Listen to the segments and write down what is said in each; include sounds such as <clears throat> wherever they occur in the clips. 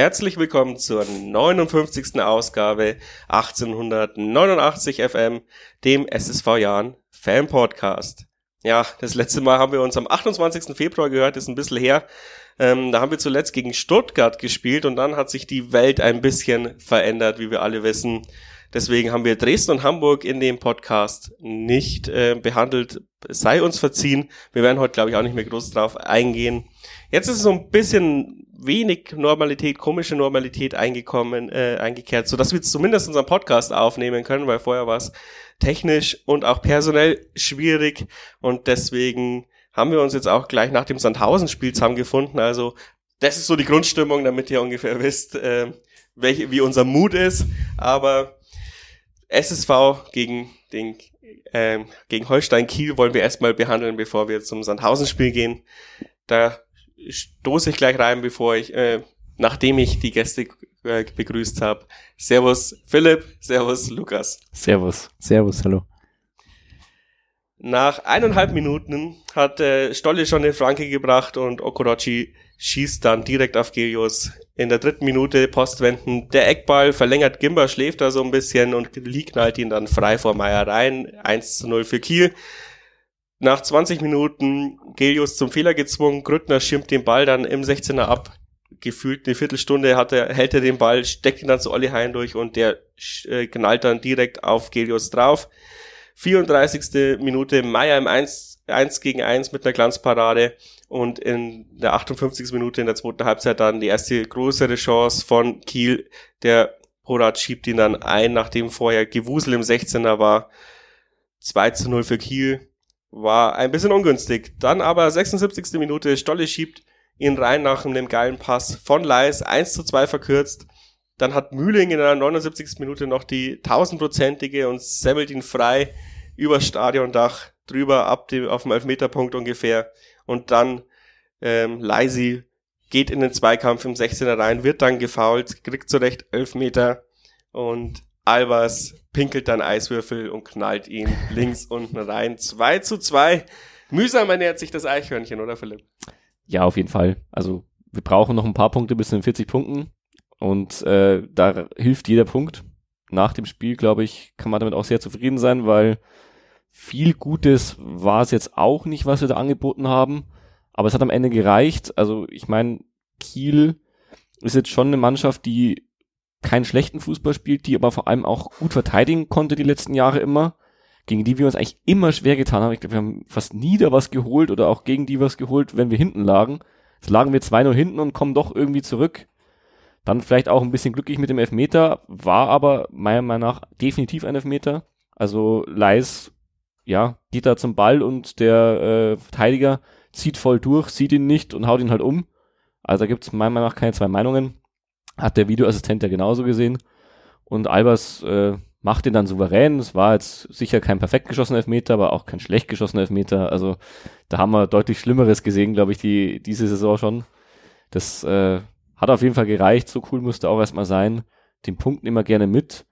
herzlich willkommen zur 59. Ausgabe 1889 FM, dem SSV Jahren Fan Podcast. Ja, das letzte Mal haben wir uns am 28. Februar gehört, ist ein bisschen her. Ähm, da haben wir zuletzt gegen Stuttgart gespielt und dann hat sich die Welt ein bisschen verändert, wie wir alle wissen. Deswegen haben wir Dresden und Hamburg in dem Podcast nicht äh, behandelt. Sei uns verziehen. Wir werden heute, glaube ich, auch nicht mehr groß drauf eingehen. Jetzt ist so ein bisschen wenig Normalität, komische Normalität eingekommen, äh, eingekehrt, so dass wir zumindest unseren Podcast aufnehmen können, weil vorher war es technisch und auch personell schwierig und deswegen haben wir uns jetzt auch gleich nach dem Sandhausen-Spiel zusammengefunden. Also das ist so die Grundstimmung, damit ihr ungefähr <laughs> wisst, äh, welche, wie unser Mut ist. Aber SSV gegen den äh, gegen Holstein Kiel wollen wir erstmal behandeln, bevor wir zum Sandhausen-Spiel gehen. Da stoße ich gleich rein, bevor ich, äh, nachdem ich die Gäste äh, begrüßt habe. Servus Philipp, Servus Lukas. Servus, Servus, hallo. Nach eineinhalb Minuten hat äh, Stolle schon eine Franke gebracht und Okorochi schießt dann direkt auf Gelios. In der dritten Minute postwenden. Der Eckball verlängert Gimba, schläft da so ein bisschen und Lee knallt ihn dann frei vor Meier rein. 1 zu 0 für Kiel. Nach 20 Minuten Gelius zum Fehler gezwungen, Grüttner schirmt den Ball dann im 16er ab. Gefühlt eine Viertelstunde hat er, hält er den Ball, steckt ihn dann zu Olli Hein durch und der äh, knallt dann direkt auf Gelius drauf. 34. Minute Meier im 1, 1 gegen 1 mit einer Glanzparade und in der 58. Minute in der zweiten Halbzeit dann die erste größere Chance von Kiel. Der Porat schiebt ihn dann ein, nachdem vorher Gewusel im 16er war. 2 zu 0 für Kiel war ein bisschen ungünstig. Dann aber 76. Minute, Stolle schiebt ihn rein nach einem geilen Pass von Leis, 1 zu 2 verkürzt. Dann hat Mühling in der 79. Minute noch die tausendprozentige und semmelt ihn frei über Stadiondach drüber ab dem, auf dem Elfmeterpunkt ungefähr. Und dann ähm, Leisi geht in den Zweikampf im 16er rein, wird dann gefoult, kriegt zurecht Elfmeter und Albers pinkelt dann Eiswürfel und knallt ihn links unten rein. 2 zu 2. Mühsam ernährt sich das Eichhörnchen, oder Philipp? Ja, auf jeden Fall. Also wir brauchen noch ein paar Punkte bis zu den 40 Punkten. Und äh, da hilft jeder Punkt. Nach dem Spiel, glaube ich, kann man damit auch sehr zufrieden sein, weil viel Gutes war es jetzt auch nicht, was wir da angeboten haben. Aber es hat am Ende gereicht. Also ich meine, Kiel ist jetzt schon eine Mannschaft, die keinen schlechten Fußball spielt, die aber vor allem auch gut verteidigen konnte die letzten Jahre immer, gegen die wir uns eigentlich immer schwer getan haben. Ich glaube, wir haben fast nie da was geholt oder auch gegen die was geholt, wenn wir hinten lagen. Jetzt lagen wir 2-0 hinten und kommen doch irgendwie zurück. Dann vielleicht auch ein bisschen glücklich mit dem Elfmeter, war aber meiner Meinung nach definitiv ein Elfmeter. Also Leis, ja, geht da zum Ball und der äh, Verteidiger zieht voll durch, sieht ihn nicht und haut ihn halt um. Also da gibt es meiner Meinung nach keine zwei Meinungen. Hat der Videoassistent ja genauso gesehen. Und Albers äh, macht den dann souverän. Es war jetzt sicher kein perfekt geschossener Elfmeter, aber auch kein schlecht geschossener Elfmeter. Also da haben wir deutlich Schlimmeres gesehen, glaube ich, die, diese Saison schon. Das äh, hat auf jeden Fall gereicht. So cool musste auch erstmal sein. Den Punkt immer gerne mit.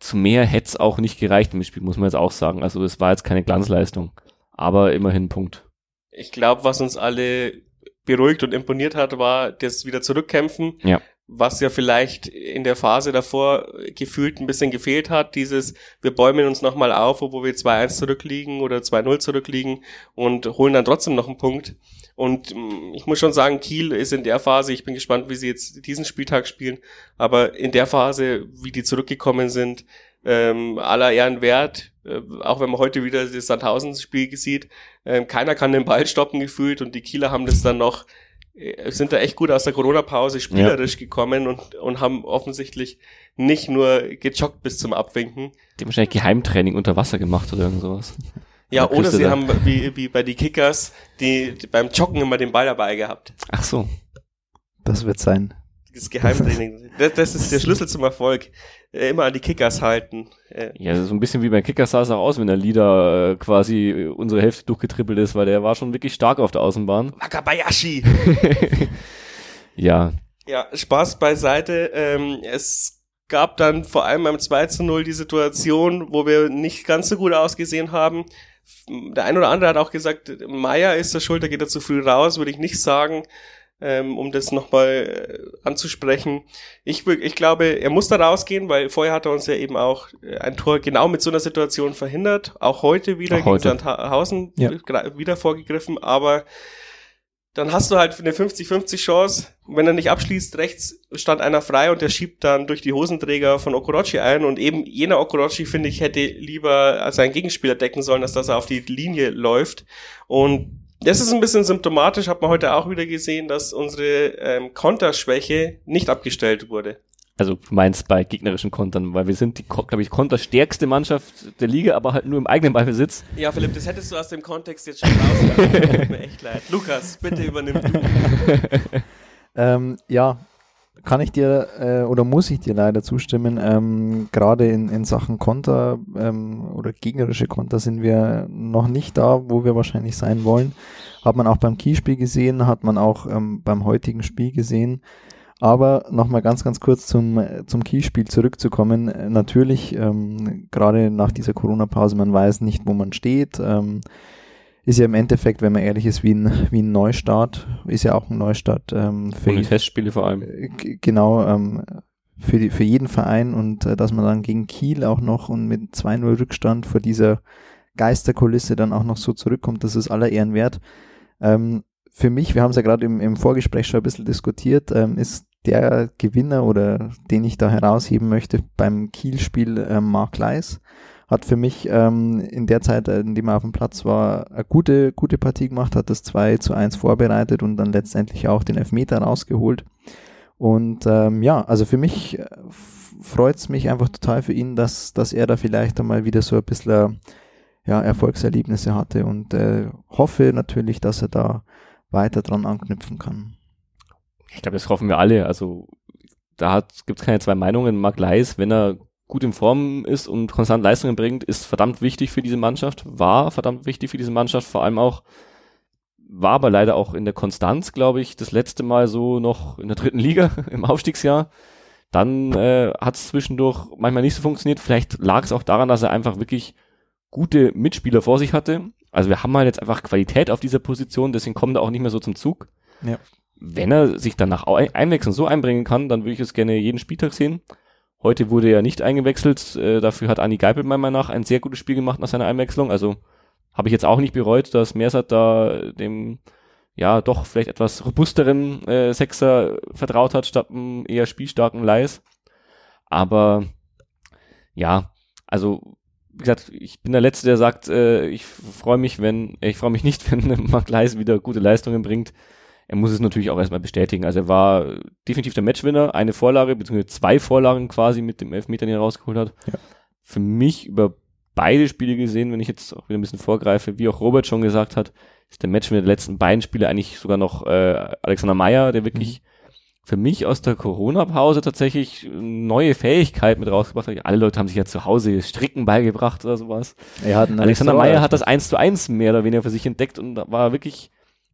Zu mehr hätte es auch nicht gereicht im Spiel, muss man jetzt auch sagen. Also es war jetzt keine Glanzleistung. Aber immerhin ein Punkt. Ich glaube, was uns alle beruhigt und imponiert hat, war das wieder zurückkämpfen. Ja was ja vielleicht in der Phase davor gefühlt ein bisschen gefehlt hat, dieses, wir bäumen uns nochmal auf, wo wir 2-1 zurückliegen oder 2-0 zurückliegen und holen dann trotzdem noch einen Punkt. Und mm, ich muss schon sagen, Kiel ist in der Phase, ich bin gespannt, wie sie jetzt diesen Spieltag spielen, aber in der Phase, wie die zurückgekommen sind, ähm, aller Ehren wert, äh, auch wenn man heute wieder das Sandhausen-Spiel sieht, äh, keiner kann den Ball stoppen gefühlt und die Kieler haben das dann noch sind da echt gut aus der Corona-Pause spielerisch ja. gekommen und, und haben offensichtlich nicht nur gejoggt bis zum Abwinken. Die haben wahrscheinlich Geheimtraining unter Wasser gemacht oder irgend sowas. Ja, oder sie da. haben wie, wie bei die Kickers die, die beim Joggen immer den Ball dabei gehabt. Ach so. Das wird sein. Das Geheimtraining. Das, das ist der Schlüssel zum Erfolg. Äh, immer an die Kickers halten. Äh. Ja, so ein bisschen wie beim Kickers sah es auch aus, wenn der Leader äh, quasi unsere Hälfte durchgetrippelt ist, weil der war schon wirklich stark auf der Außenbahn. Wakabayashi! <laughs> ja. Ja, Spaß beiseite. Ähm, es gab dann vor allem beim 2 zu 0 die Situation, wo wir nicht ganz so gut ausgesehen haben. Der ein oder andere hat auch gesagt, Meier ist der Schuld, da geht er zu früh raus, würde ich nicht sagen. Ähm, um das nochmal äh, anzusprechen. Ich, ich glaube, er muss da rausgehen, weil vorher hat er uns ja eben auch äh, ein Tor genau mit so einer Situation verhindert. Auch heute wieder auch gegen heute. Sandhausen Ja. wieder vorgegriffen, aber dann hast du halt eine 50-50 Chance. Wenn er nicht abschließt, rechts stand einer frei und der schiebt dann durch die Hosenträger von Okorochi ein. Und eben jener Okorochi, finde ich, hätte lieber seinen Gegenspieler decken sollen, als dass er auf die Linie läuft. Und das ist ein bisschen symptomatisch, hat man heute auch wieder gesehen, dass unsere ähm, Konterschwäche nicht abgestellt wurde. Also du meinst bei gegnerischen Kontern, weil wir sind die, glaube ich, konterstärkste Mannschaft der Liga, aber halt nur im eigenen Ballbesitz. Ja, Philipp, das hättest du aus dem Kontext jetzt schon rausgelassen. Tut mir echt leid. Lukas, bitte übernimm du. <laughs> Ähm, ja, kann ich dir äh, oder muss ich dir leider zustimmen. Ähm, Gerade in, in Sachen Konter ähm, oder gegnerische Konter sind wir noch nicht da, wo wir wahrscheinlich sein wollen. Hat man auch beim Kielspiel gesehen, hat man auch ähm, beim heutigen Spiel gesehen. Aber nochmal ganz, ganz kurz zum, zum Kielspiel zurückzukommen. Natürlich, ähm, gerade nach dieser Corona-Pause, man weiß nicht, wo man steht. Ähm, ist ja im Endeffekt, wenn man ehrlich ist, wie ein, wie ein Neustart. Ist ja auch ein Neustart ähm, für, Ohne Testspiele vor allem. äh, genau ähm, für, die, für jeden Verein und äh, dass man dann gegen Kiel auch noch und mit 2-0 Rückstand vor dieser Geisterkulisse dann auch noch so zurückkommt, das ist aller Ehren wert. Ähm, für mich, wir haben es ja gerade im, im Vorgespräch schon ein bisschen diskutiert, ähm, ist der Gewinner oder den ich da herausheben möchte beim Kiel-Spiel äh, Mark Leis. Hat für mich ähm, in der Zeit, äh, in dem er auf dem Platz war, eine gute, gute Partie gemacht, hat das 2 zu 1 vorbereitet und dann letztendlich auch den Elfmeter rausgeholt. Und ähm, ja, also für mich freut es mich einfach total für ihn, dass, dass er da vielleicht einmal wieder so ein bisschen ja, Erfolgserlebnisse hatte und äh, hoffe natürlich, dass er da weiter dran anknüpfen kann. Ich glaube, das hoffen wir alle. Also da gibt es keine zwei Meinungen. Marc Leis, wenn er gut in Form ist und konstant Leistungen bringt, ist verdammt wichtig für diese Mannschaft, war verdammt wichtig für diese Mannschaft, vor allem auch, war aber leider auch in der Konstanz, glaube ich, das letzte Mal so noch in der dritten Liga <laughs> im Aufstiegsjahr. Dann äh, hat es zwischendurch manchmal nicht so funktioniert. Vielleicht lag es auch daran, dass er einfach wirklich gute Mitspieler vor sich hatte. Also wir haben halt jetzt einfach Qualität auf dieser Position, deswegen kommt er auch nicht mehr so zum Zug. Ja. Wenn er sich dann nach Ei- Einwechseln so einbringen kann, dann würde ich es gerne jeden Spieltag sehen. Heute wurde er nicht eingewechselt, äh, dafür hat Anni Geipel meiner Meinung nach ein sehr gutes Spiel gemacht nach seiner Einwechslung. Also habe ich jetzt auch nicht bereut, dass Mersat da dem ja doch vielleicht etwas robusteren äh, Sechser vertraut hat, statt einem eher spielstarken Leis. Aber ja, also wie gesagt, ich bin der Letzte, der sagt, äh, ich freue mich, wenn, ich freue mich nicht, <laughs> wenn Mark Leis wieder gute Leistungen bringt. Er muss es natürlich auch erstmal bestätigen. Also er war definitiv der Matchwinner, eine Vorlage, beziehungsweise zwei Vorlagen quasi mit dem Elfmeter, den er rausgeholt hat. Ja. Für mich über beide Spiele gesehen, wenn ich jetzt auch wieder ein bisschen vorgreife, wie auch Robert schon gesagt hat, ist der Matchwinner der letzten beiden Spiele eigentlich sogar noch äh, Alexander Meyer, der wirklich für mich aus der Corona-Pause tatsächlich neue Fähigkeit mit rausgebracht hat. Alle Leute haben sich ja zu Hause Stricken beigebracht oder sowas. Ein Alexander Meyer hat das. 1 zu 1 mehr oder weniger für sich entdeckt und war wirklich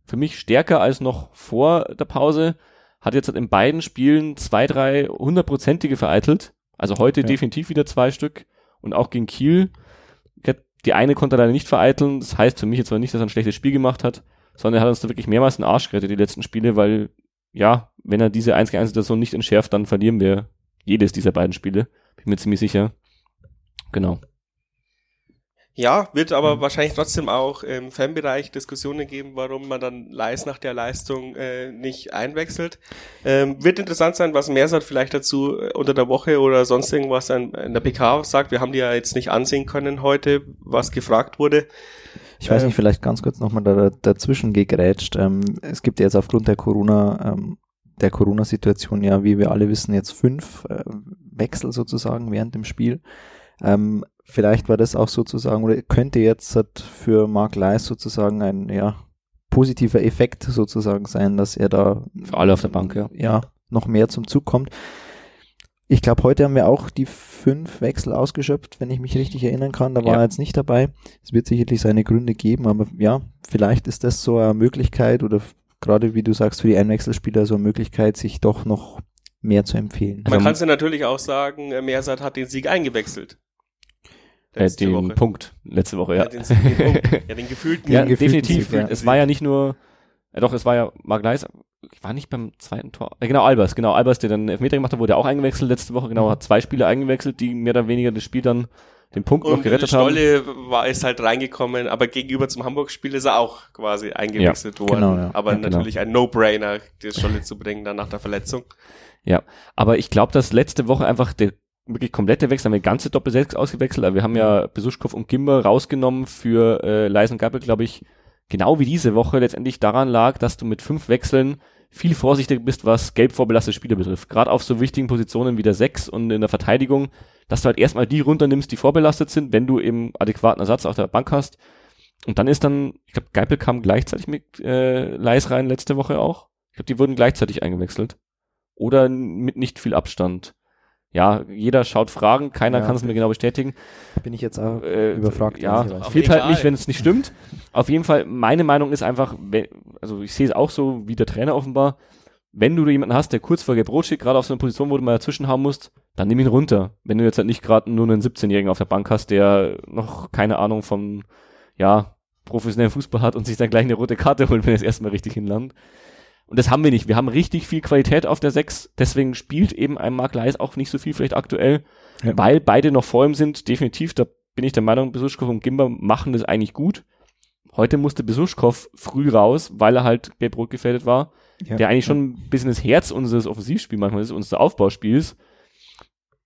für mich stärker als noch vor der Pause. Hat jetzt in beiden Spielen zwei, drei hundertprozentige vereitelt. Also heute Ja. definitiv wieder zwei Stück und auch gegen Kiel. Die eine konnte er leider nicht vereiteln. Das heißt für mich jetzt aber nicht, dass er ein schlechtes Spiel gemacht hat, sondern er hat uns da wirklich mehrmals den Arsch gerettet, die letzten Spiele, weil, ja, wenn er diese 1 gegen 1 Situation nicht entschärft, dann verlieren wir jedes dieser beiden Spiele. Bin mir ziemlich sicher. Genau. Ja, wird aber wahrscheinlich trotzdem auch im Fanbereich Diskussionen geben, warum man dann Leis nach der Leistung äh, nicht einwechselt. Ähm, wird interessant sein, was Mersat vielleicht dazu äh, unter der Woche oder sonst irgendwas an, in der PK sagt. Wir haben die ja jetzt nicht ansehen können heute, was gefragt wurde. Ich weiß Äh, nicht, vielleicht ganz kurz nochmal da, dazwischen gegrätscht. Ähm, es gibt jetzt aufgrund der Corona, ähm, der Corona-Situation ja, wie wir alle wissen, jetzt fünf äh, Wechsel sozusagen während dem Spiel. Ähm, vielleicht war das auch sozusagen, oder könnte jetzt halt für Mark Leis sozusagen ein, ja, positiver Effekt sozusagen sein, dass er da Für alle auf der Bank, ja. ja, noch mehr zum Zug kommt. Ich glaube, heute haben wir auch die fünf Wechsel ausgeschöpft, wenn ich mich richtig erinnern kann. Da war Ja. er jetzt nicht dabei. Es wird sicherlich seine Gründe geben, aber ja, vielleicht ist das so eine Möglichkeit oder gerade wie du sagst, für die Einwechselspieler so eine Möglichkeit, sich doch noch mehr zu empfehlen. Man Also- kann es natürlich auch sagen, äh, Mersat hat den Sieg eingewechselt. Äh, Letzte den Woche. Punkt letzte Woche, ja. Ja, den, den, Punkt. <laughs> ja, den gefühlten. ja, Den gefühlten definitiv. Ja. Es war ja nicht nur, ja doch, es war ja Mark Leis war nicht beim zweiten Tor. Äh, genau, Albers, genau, Albers, der dann Elfmeter gemacht hat, wurde auch eingewechselt letzte Woche, genau, hat zwei Spiele eingewechselt, die mehr oder weniger das Spiel dann den Punkt Und noch gerettet Stolle haben. war ist halt reingekommen, aber gegenüber zum Hamburg-Spiel ist er auch quasi eingewechselt worden. genau, ja. Aber Ja, genau. natürlich ein No-Brainer, die Stolle zu bringen dann nach der Verletzung. Ja, aber ich glaube, dass letzte Woche einfach der wirklich komplette Wechsel, haben wir ganze Doppel-6 ausgewechselt, aber wir haben ja Besuschkow und Gimber rausgenommen für äh, Leisen Gappel, glaube ich, genau wie diese Woche letztendlich daran lag, dass du mit fünf Wechseln viel vorsichtiger bist, was gelb vorbelastete Spieler betrifft. Gerade auf so wichtigen Positionen wie der Sechs und in der Verteidigung, dass du halt erstmal die runternimmst, die vorbelastet sind, wenn du eben adäquaten Ersatz auf der Bank hast. Und dann ist dann, ich glaube, Geipel kam gleichzeitig mit äh, Leis rein letzte Woche auch. Ich glaube, die wurden gleichzeitig eingewechselt. Oder mit nicht viel Abstand. Ja, jeder schaut Fragen, keiner Ja. kann es mir genau bestätigen. Bin ich jetzt auch Äh, überfragt. Ja, fehlt halt nicht, wenn es nicht stimmt. Auf jeden Fall, meine Meinung ist einfach, wenn, also ich sehe es auch so wie der Trainer offenbar, wenn du jemanden hast, der kurz vor Gelb-Rot steht, gerade auf so einer Position, wo du mal dazwischen haben musst, dann nimm ihn runter. Wenn du jetzt halt nicht gerade nur einen 17-Jährigen auf der Bank hast, der noch keine Ahnung vom, ja, professionellen Fußball hat und sich dann gleich eine rote Karte holt, wenn er es erstmal richtig hinlandet. Und das haben wir nicht. Wir haben richtig viel Qualität auf der 6. Deswegen spielt eben ein Mark Leis auch nicht so viel vielleicht aktuell, Ja. weil beide noch vor ihm sind. Definitiv, da bin ich der Meinung, Besuschkow und Gimber machen das eigentlich gut. Heute musste Besuschkow früh raus, weil er halt gelb-rot gefährdet war. Ja. Der eigentlich schon ein bisschen das Herz unseres Offensivspiels manchmal ist, unseres Aufbauspiels.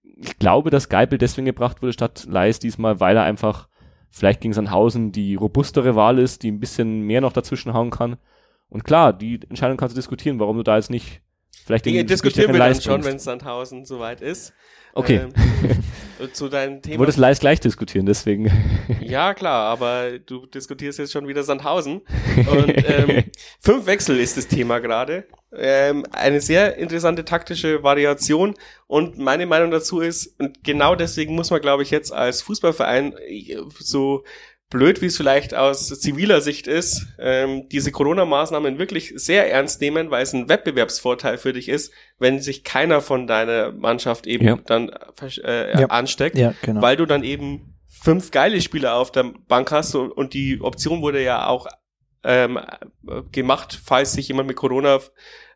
Ich glaube, dass Geipel deswegen gebracht wurde statt Leis diesmal, weil er einfach vielleicht gegen Sandhausen die robustere Wahl ist, die ein bisschen mehr noch dazwischen hauen kann. Und klar, die Entscheidung kannst du diskutieren, warum du da jetzt nicht vielleicht Die den diskutieren wir dann schon, wenn Sandhausen soweit ist. Okay, Ähm, <laughs> zu deinem du Thema. wolltest Leis gleich diskutieren, deswegen. <laughs> Ja, klar, aber du diskutierst jetzt schon wieder Sandhausen. <laughs> Und ähm, fünf Wechsel ist das Thema gerade. Ähm, eine sehr interessante taktische Variation. Und meine Meinung dazu ist, und genau deswegen muss man, glaube ich, jetzt als Fußballverein äh, so blöd, wie es vielleicht aus ziviler Sicht ist, ähm, diese Corona-Maßnahmen wirklich sehr ernst nehmen, weil es ein Wettbewerbsvorteil für dich ist, wenn sich keiner von deiner Mannschaft eben Ja. dann äh, Ja. ansteckt Ja, genau. weil du dann eben fünf geile Spieler auf der Bank hast und, und die Option wurde ja auch ähm, äh, gemacht, falls sich jemand mit Corona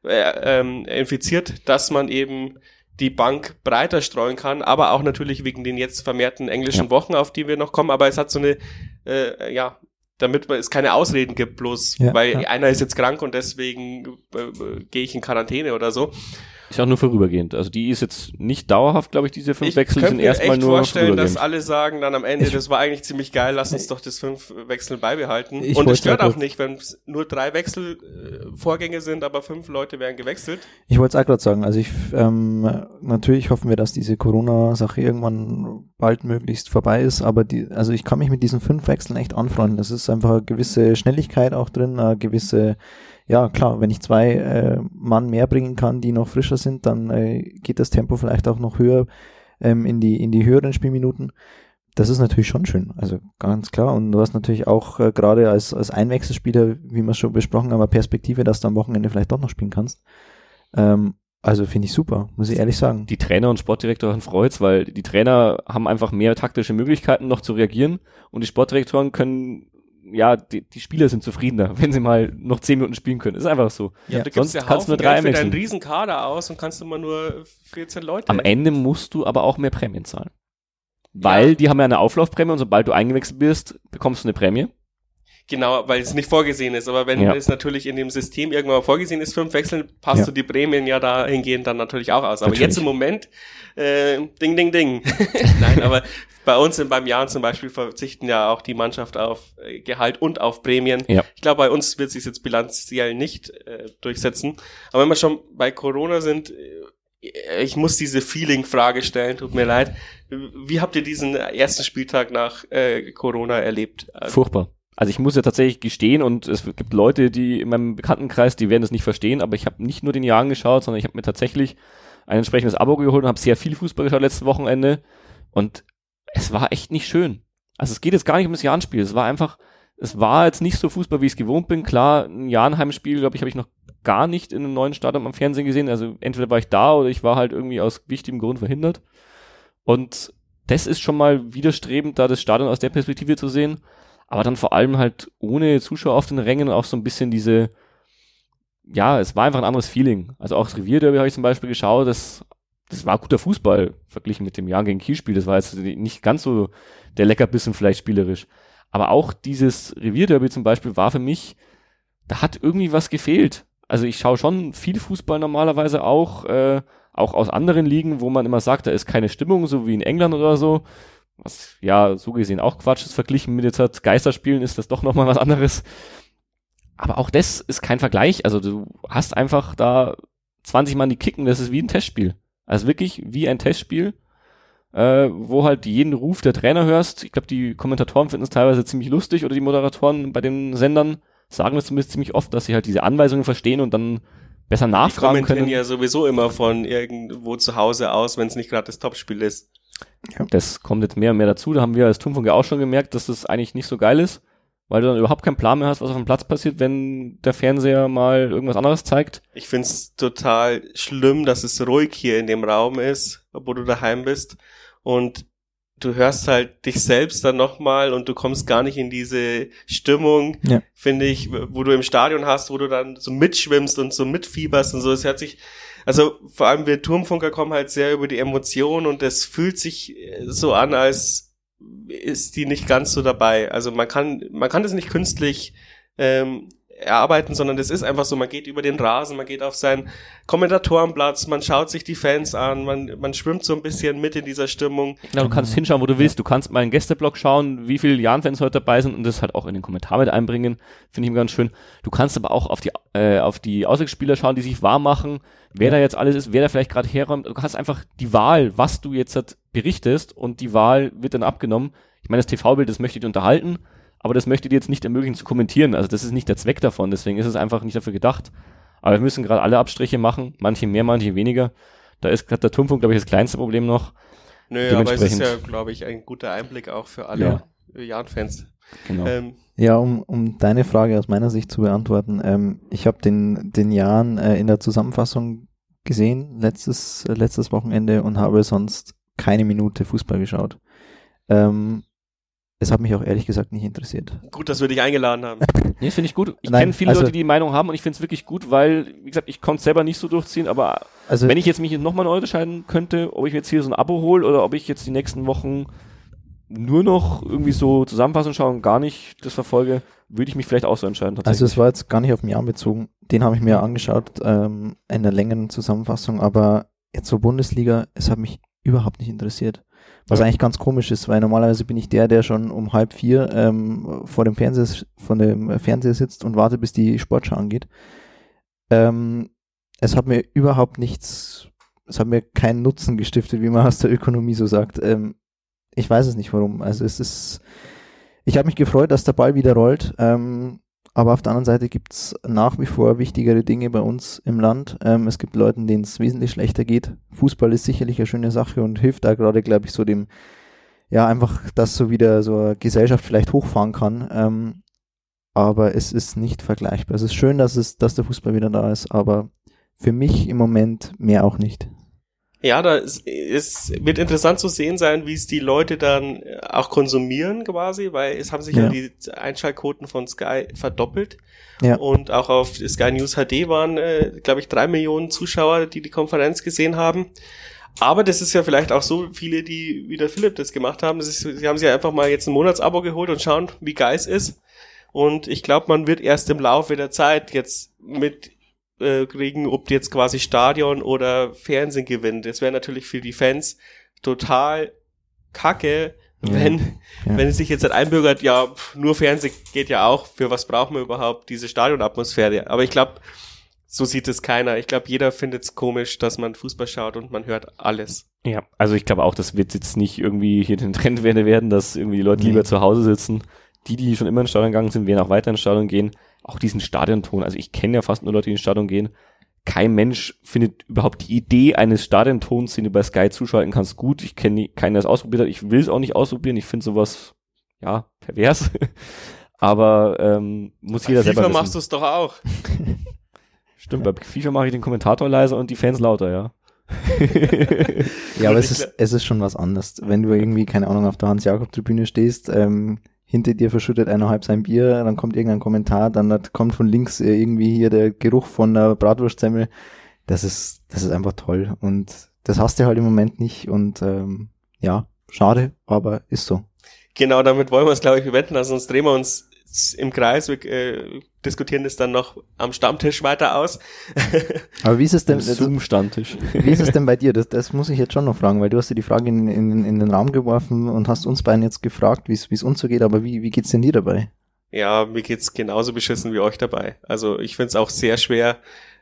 äh, ähm, infiziert, dass man eben die Bank breiter streuen kann, aber auch natürlich wegen den jetzt vermehrten englischen Ja. Wochen, auf die wir noch kommen, aber es hat so eine, äh, ja, damit es keine Ausreden gibt, bloß Ja, weil ja. einer ist jetzt krank und deswegen äh, äh, gehe ich in Quarantäne oder so. Ist auch nur vorübergehend. Also die ist jetzt nicht dauerhaft, glaube ich, diese fünf Ich Wechsel könnte sind mir erstmal echt nur vorstellen, dass alle sagen dann am Ende, Ich- das war eigentlich ziemlich geil, lass uns doch das fünf Wechsel beibehalten. Ich Und es stört ja auch nicht, wenn es nur drei Wechselvorgänge sind, aber fünf Leute werden gewechselt. Ich wollte es auch gerade sagen, also ich ähm, natürlich hoffen wir, dass diese Corona-Sache irgendwann bald möglichst vorbei ist, aber die, also ich kann mich mit diesen fünf Wechseln echt anfreunden. Das ist einfach eine gewisse Schnelligkeit auch drin, eine gewisse, ja klar, wenn ich zwei äh, Mann mehr bringen kann, die noch frischer sind, dann äh, geht das Tempo vielleicht auch noch höher ähm, in die in die höheren Spielminuten. Das ist natürlich schon schön, also ganz klar. Und du hast natürlich auch äh, gerade als, als Einwechselspieler, wie wir schon besprochen haben, eine Perspektive, dass du am Wochenende vielleicht doch noch spielen kannst. Ähm, also finde ich super, muss ich ehrlich sagen. die Trainer und Sportdirektoren freut's, weil die Trainer haben einfach mehr taktische Möglichkeiten noch zu reagieren und die Sportdirektoren können, ja, die, die Spieler sind zufriedener, <laughs> wenn sie mal noch zehn Minuten spielen können. Ist einfach so. Ja, du sonst gibst ja kannst du nur drei Geld für deinen riesen Kader aus und kannst immer nur 14 Leute. Am Ende musst du aber auch mehr Prämien zahlen. Weil Ja. die haben ja eine Auflaufprämie und sobald du eingewechselt bist, bekommst du eine Prämie. Genau, weil es nicht vorgesehen ist. Aber wenn Ja. es natürlich in dem System irgendwann mal vorgesehen ist, fünf Wechseln, passt Ja. du die Prämien ja dahingehend dann natürlich auch aus. Aber Natürlich. jetzt im Moment, äh, ding, ding, ding. <laughs> Nein, aber bei uns in, beim Jahr zum Beispiel verzichten ja auch die Mannschaft auf äh, Gehalt und auf Prämien. Ja. Ich glaube, bei uns wird sich jetzt bilanziell nicht äh, durchsetzen. Aber wenn wir schon bei Corona sind, äh, ich muss diese Feeling-Frage stellen, tut mir leid. Wie habt ihr diesen ersten Spieltag nach äh, Corona erlebt? Furchtbar. Also ich muss ja tatsächlich gestehen und es gibt Leute, die in meinem Bekanntenkreis, die werden das nicht verstehen, aber ich habe nicht nur den Jahren geschaut, sondern ich habe mir tatsächlich ein entsprechendes Abo geholt und habe sehr viel Fußball geschaut letztes Wochenende und es war echt nicht schön. Also es geht jetzt gar nicht um das Jahrenspiel, es war einfach, es war jetzt nicht so Fußball, wie ich es gewohnt bin. Klar, ein Jahrenheimspiel, glaube ich, habe ich noch gar nicht in einem neuen Stadion am Fernsehen gesehen. Also entweder war ich da oder ich war halt irgendwie aus wichtigem Grund verhindert. Und das ist schon mal widerstrebend, da das Stadion aus der Perspektive zu sehen. Aber dann vor allem halt ohne Zuschauer auf den Rängen auch so ein bisschen diese, ja, es war einfach ein anderes Feeling. Also auch das Revierderby habe ich zum Beispiel geschaut, das, das war guter Fußball verglichen mit dem Jahr gegen Kielspiel. Das war jetzt nicht ganz so der Leckerbissen vielleicht spielerisch. Aber auch dieses Revierderby zum Beispiel war für mich, da hat irgendwie was gefehlt. Also ich schaue schon viel Fußball normalerweise auch, äh, auch aus anderen Ligen, wo man immer sagt, da ist keine Stimmung, so wie in England oder so. Was ja so gesehen auch Quatsch ist, verglichen mit jetzt halt Geisterspielen ist das doch nochmal was anderes. Aber auch das ist kein Vergleich. Also du hast einfach da 20 Mann die kicken, das ist wie ein Testspiel. Also wirklich wie ein Testspiel, äh, wo halt jeden Ruf der Trainer hörst. Ich glaube, die Kommentatoren finden es teilweise ziemlich lustig oder die Moderatoren bei den Sendern sagen das zumindest ziemlich oft, dass sie halt diese Anweisungen verstehen und dann besser nachfragen die können. ja sowieso immer von irgendwo zu Hause aus, wenn es nicht gerade das Topspiel ist. Ja. Das kommt jetzt mehr und mehr dazu. Da haben wir als Turmfunk ja auch schon gemerkt, dass das eigentlich nicht so geil ist weil du dann überhaupt keinen Plan mehr hast, was auf dem Platz passiert, wenn der Fernseher mal irgendwas anderes zeigt. Ich find's total schlimm, dass es ruhig hier in dem Raum ist, obwohl du daheim bist und du hörst halt dich selbst dann nochmal und du kommst gar nicht in diese Stimmung, ja. finde ich, wo du im Stadion hast, wo du dann so mitschwimmst und so mitfieberst und so. Es hört sich, also vor allem wir Turmfunker kommen halt sehr über die Emotionen und es fühlt sich so an, als ist die nicht ganz so dabei. Also man kann, man kann das nicht künstlich ähm, erarbeiten, sondern das ist einfach so, man geht über den Rasen, man geht auf seinen Kommentatorenplatz, man schaut sich die Fans an, man, man schwimmt so ein bisschen mit in dieser Stimmung. Ja, du kannst hinschauen, wo du willst, du kannst mal einen Gästeblog schauen, wie viele Jan-Fans heute dabei sind und das halt auch in den Kommentar mit einbringen, finde ich immer ganz schön. Du kannst aber auch auf die, äh, auf die Auswechselspieler schauen, die sich warm machen, wer ja. da jetzt alles ist, wer da vielleicht gerade herräumt. Du hast einfach die Wahl, was du jetzt halt berichtest und die Wahl wird dann abgenommen. Ich meine, das TV-Bild, das möchte ich unterhalten, aber das möchte dir jetzt nicht ermöglichen zu kommentieren. Also das ist nicht der Zweck davon, deswegen ist es einfach nicht dafür gedacht. Aber wir müssen gerade alle Abstriche machen, manche mehr, manche weniger. Da ist gerade der Turmfunk, glaube ich, das kleinste Problem noch. Nö, aber es ist ja, glaube ich, ein guter Einblick auch für alle ja. Jan-Fans. Genau. Ähm, ja, um, um deine Frage aus meiner Sicht zu beantworten, ähm, ich habe den, den Jan äh, in der Zusammenfassung gesehen, letztes, äh, letztes Wochenende und habe sonst keine Minute Fußball geschaut. Ähm, es hat mich auch ehrlich gesagt nicht interessiert. Gut, dass wir dich eingeladen haben. <laughs> nee, finde ich gut. Ich kenne viele also, Leute, die die Meinung haben und ich finde es wirklich gut, weil, wie gesagt, ich konnte es selber nicht so durchziehen, aber also, wenn ich jetzt mich nochmal neu entscheiden könnte, ob ich jetzt hier so ein Abo hole oder ob ich jetzt die nächsten Wochen nur noch irgendwie so Zusammenfassung schaue und gar nicht das verfolge, würde ich mich vielleicht auch so entscheiden. Also es war jetzt gar nicht auf mich anbezogen. Den habe ich mir angeschaut ähm, in der längeren Zusammenfassung, aber jetzt so Bundesliga, es hat mich überhaupt nicht interessiert. Was ja. eigentlich ganz komisch ist, weil normalerweise bin ich der, der schon um halb vier ähm, vor dem Fernseher, von dem Fernseher sitzt und warte, bis die Sportschau angeht. Ähm, es hat mir überhaupt nichts, es hat mir keinen Nutzen gestiftet, wie man <laughs> aus der Ökonomie so sagt. Ähm, ich weiß es nicht warum. Also es ist, ich habe mich gefreut, dass der Ball wieder rollt. Ähm, aber auf der anderen Seite gibt es nach wie vor wichtigere Dinge bei uns im Land. Ähm, es gibt Leute, denen es wesentlich schlechter geht. Fußball ist sicherlich eine schöne Sache und hilft da gerade, glaube ich, so dem, ja, einfach, dass so wieder so eine Gesellschaft vielleicht hochfahren kann. Ähm, aber es ist nicht vergleichbar. Es ist schön, dass es, dass der Fußball wieder da ist, aber für mich im Moment mehr auch nicht. Ja, da ist, es wird interessant zu sehen sein, wie es die Leute dann äh, auch konsumieren quasi, weil es haben sich ja, ja die Einschaltquoten von Sky verdoppelt. Ja. Und auch auf Sky News HD waren, äh, glaube ich, drei Millionen Zuschauer, die die Konferenz gesehen haben. Aber das ist ja vielleicht auch so viele, die wie der Philipp das gemacht haben. Das ist, sie haben sich einfach mal jetzt ein Monatsabo geholt und schauen, wie geil es ist. Und ich glaube, man wird erst im Laufe der Zeit jetzt mit äh, kriegen, ob jetzt quasi Stadion oder Fernsehen gewinnt. Das wäre natürlich für die Fans total kacke, ja. wenn, ja. wenn es sich jetzt halt einbürgert, ja, nur Fernsehen geht ja auch, für was brauchen wir überhaupt diese Stadionatmosphäre? Aber ich glaube, so sieht es keiner. Ich glaube, jeder findet es komisch, dass man Fußball schaut und man hört alles. Ja, also ich glaube auch, das wird jetzt nicht irgendwie hier den Trend werden, dass irgendwie die Leute nee. lieber zu Hause sitzen. Die, die schon immer ins Stadion gegangen sind, werden auch weiter ins Stadion gehen auch diesen Stadionton. Also ich kenne ja fast nur Leute, die ins Stadion gehen. Kein Mensch findet überhaupt die Idee eines Stadiontons, den du bei Sky zuschalten kannst, gut. Ich kenne keinen, der es ausprobiert hat. Ich will es auch nicht ausprobieren. Ich finde sowas, ja, pervers. <laughs> Aber ähm, muss bei jeder FIFA selber FIFA machst du es doch auch. <laughs> Stimmt, bei FIFA mache ich den Kommentator leiser und die Fans lauter, ja. <laughs> ja, aber es ist, es ist schon was anderes. Wenn du irgendwie, keine Ahnung, auf der Hans-Jakob-Tribüne stehst, ähm, hinter dir verschüttet einer halb sein Bier, dann kommt irgendein Kommentar, dann kommt von links äh, irgendwie hier der Geruch von der Bratwurstsemmel. Das ist, das ist einfach toll und das hast du halt im Moment nicht und ähm, ja, schade, aber ist so. Genau, damit wollen wir es, glaube ich, bewenden, sonst drehen wir uns im Kreis, wir äh, diskutieren das dann noch am Stammtisch weiter aus. <laughs> Aber wie ist es denn? Zoom-Stammtisch. Wie ist es denn bei dir? Das, das muss ich jetzt schon noch fragen, weil du hast dir die Frage in, in, in den Raum geworfen und hast uns beiden jetzt gefragt, wie es uns so geht, aber wie, wie geht's denn dir dabei? Ja, mir geht's genauso beschissen wie euch dabei. Also ich find's auch sehr schwer,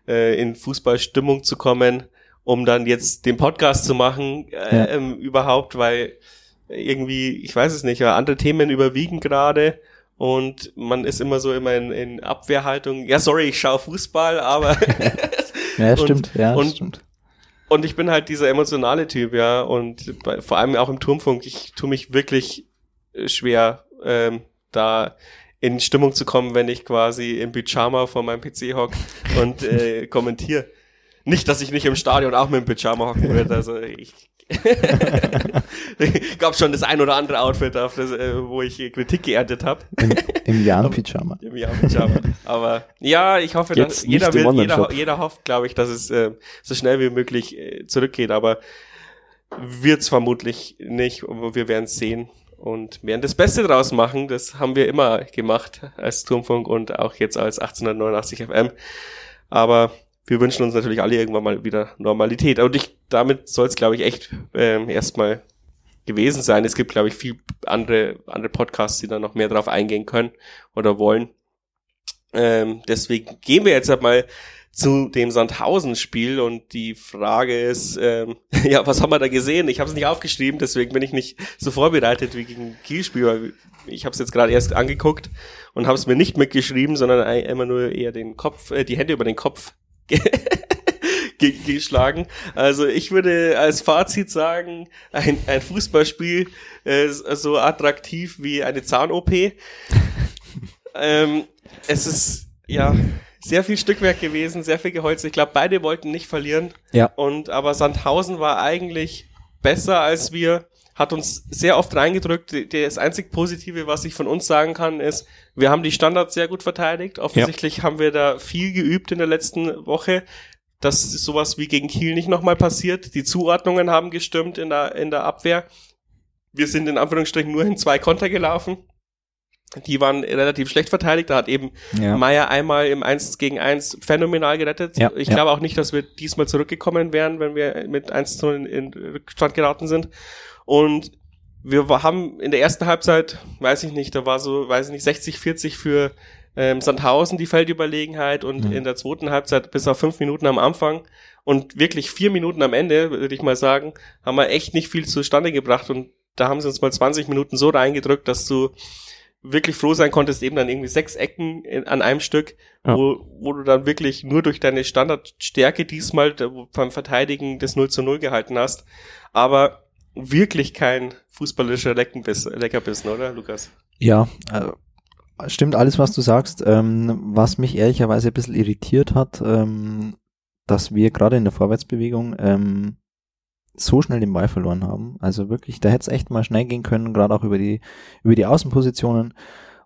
äh, in Fußballstimmung zu kommen, um dann jetzt den Podcast zu machen, äh, ja. ähm, überhaupt, weil irgendwie, ich weiß es nicht, andere Themen überwiegen gerade und man ist immer so immer in, in Abwehrhaltung. Ja, sorry, ich schaue Fußball, aber <laughs> ja, stimmt, und, ja, und, stimmt. Und ich bin halt dieser emotionale Typ, ja, und bei, vor allem auch im Turmfunk, ich tue mich wirklich äh, schwer, ähm, da in Stimmung zu kommen, wenn ich quasi im Pyjama vor meinem PC hock und äh, <laughs> kommentiere. Nicht, dass ich nicht im Stadion auch mit dem Pyjama hocken würde, also ich <laughs> gab schon das ein oder andere Outfit, auf das, äh, wo ich Kritik geerntet habe. Im, im Jan-Pyjama. <laughs> Im Jan-Pyjama. Aber ja, ich hoffe, dass jeder, will, jeder, jeder hofft, glaube ich, dass es äh, so schnell wie möglich äh, zurückgeht. Aber wird's vermutlich nicht. Wir werden es sehen und werden das Beste draus machen. Das haben wir immer gemacht als Turmfunk und auch jetzt als 1889 FM. Aber wir wünschen uns natürlich alle irgendwann mal wieder Normalität. Und ich, damit soll es, glaube ich, echt ähm, erstmal gewesen sein. Es gibt, glaube ich, viel andere, andere Podcasts, die da noch mehr drauf eingehen können oder wollen. Ähm, deswegen gehen wir jetzt halt mal zu dem Sandhausen-Spiel und die Frage ist, ähm, <laughs> ja, was haben wir da gesehen? Ich habe es nicht aufgeschrieben, deswegen bin ich nicht so vorbereitet wie gegen Kielspiel. Ich habe es jetzt gerade erst angeguckt und habe es mir nicht mitgeschrieben, sondern immer nur eher den Kopf, äh, die Hände über den Kopf <laughs> geschlagen. Also ich würde als Fazit sagen, ein, ein Fußballspiel äh, so attraktiv wie eine Zahn-OP. <laughs> ähm, es ist ja sehr viel Stückwerk gewesen, sehr viel Geholz. Ich glaube, beide wollten nicht verlieren. Ja. Und aber Sandhausen war eigentlich besser als wir hat uns sehr oft reingedrückt. Das einzig Positive, was ich von uns sagen kann, ist, wir haben die Standards sehr gut verteidigt. Offensichtlich ja. haben wir da viel geübt in der letzten Woche, dass sowas wie gegen Kiel nicht nochmal passiert. Die Zuordnungen haben gestimmt in der, in der Abwehr. Wir sind in Anführungsstrichen nur in zwei Konter gelaufen. Die waren relativ schlecht verteidigt. Da hat eben ja. Meier einmal im 1 gegen 1 phänomenal gerettet. Ja, ich glaube auch nicht, dass wir diesmal zurückgekommen wären, wenn wir mit 1 zu 0 in, in Rückstand geraten sind. Und wir haben in der ersten Halbzeit, weiß ich nicht, da war so, weiß ich nicht, 60, 40 für ähm, Sandhausen die Feldüberlegenheit und mhm. in der zweiten Halbzeit bis auf fünf Minuten am Anfang und wirklich vier Minuten am Ende, würde ich mal sagen, haben wir echt nicht viel zustande gebracht und da haben sie uns mal 20 Minuten so reingedrückt, dass du wirklich froh sein konntest, eben dann irgendwie sechs Ecken in, an einem Stück, ja. wo, wo du dann wirklich nur durch deine Standardstärke diesmal beim Verteidigen des 0 zu 0 gehalten hast. Aber wirklich kein fußballischer Leckerbissen, oder, Lukas? Ja, äh, stimmt alles, was du sagst. Ähm, was mich ehrlicherweise ein bisschen irritiert hat, ähm, dass wir gerade in der Vorwärtsbewegung ähm, so schnell den Ball verloren haben. Also wirklich, da hätte es echt mal schnell gehen können, gerade auch über die, über die Außenpositionen.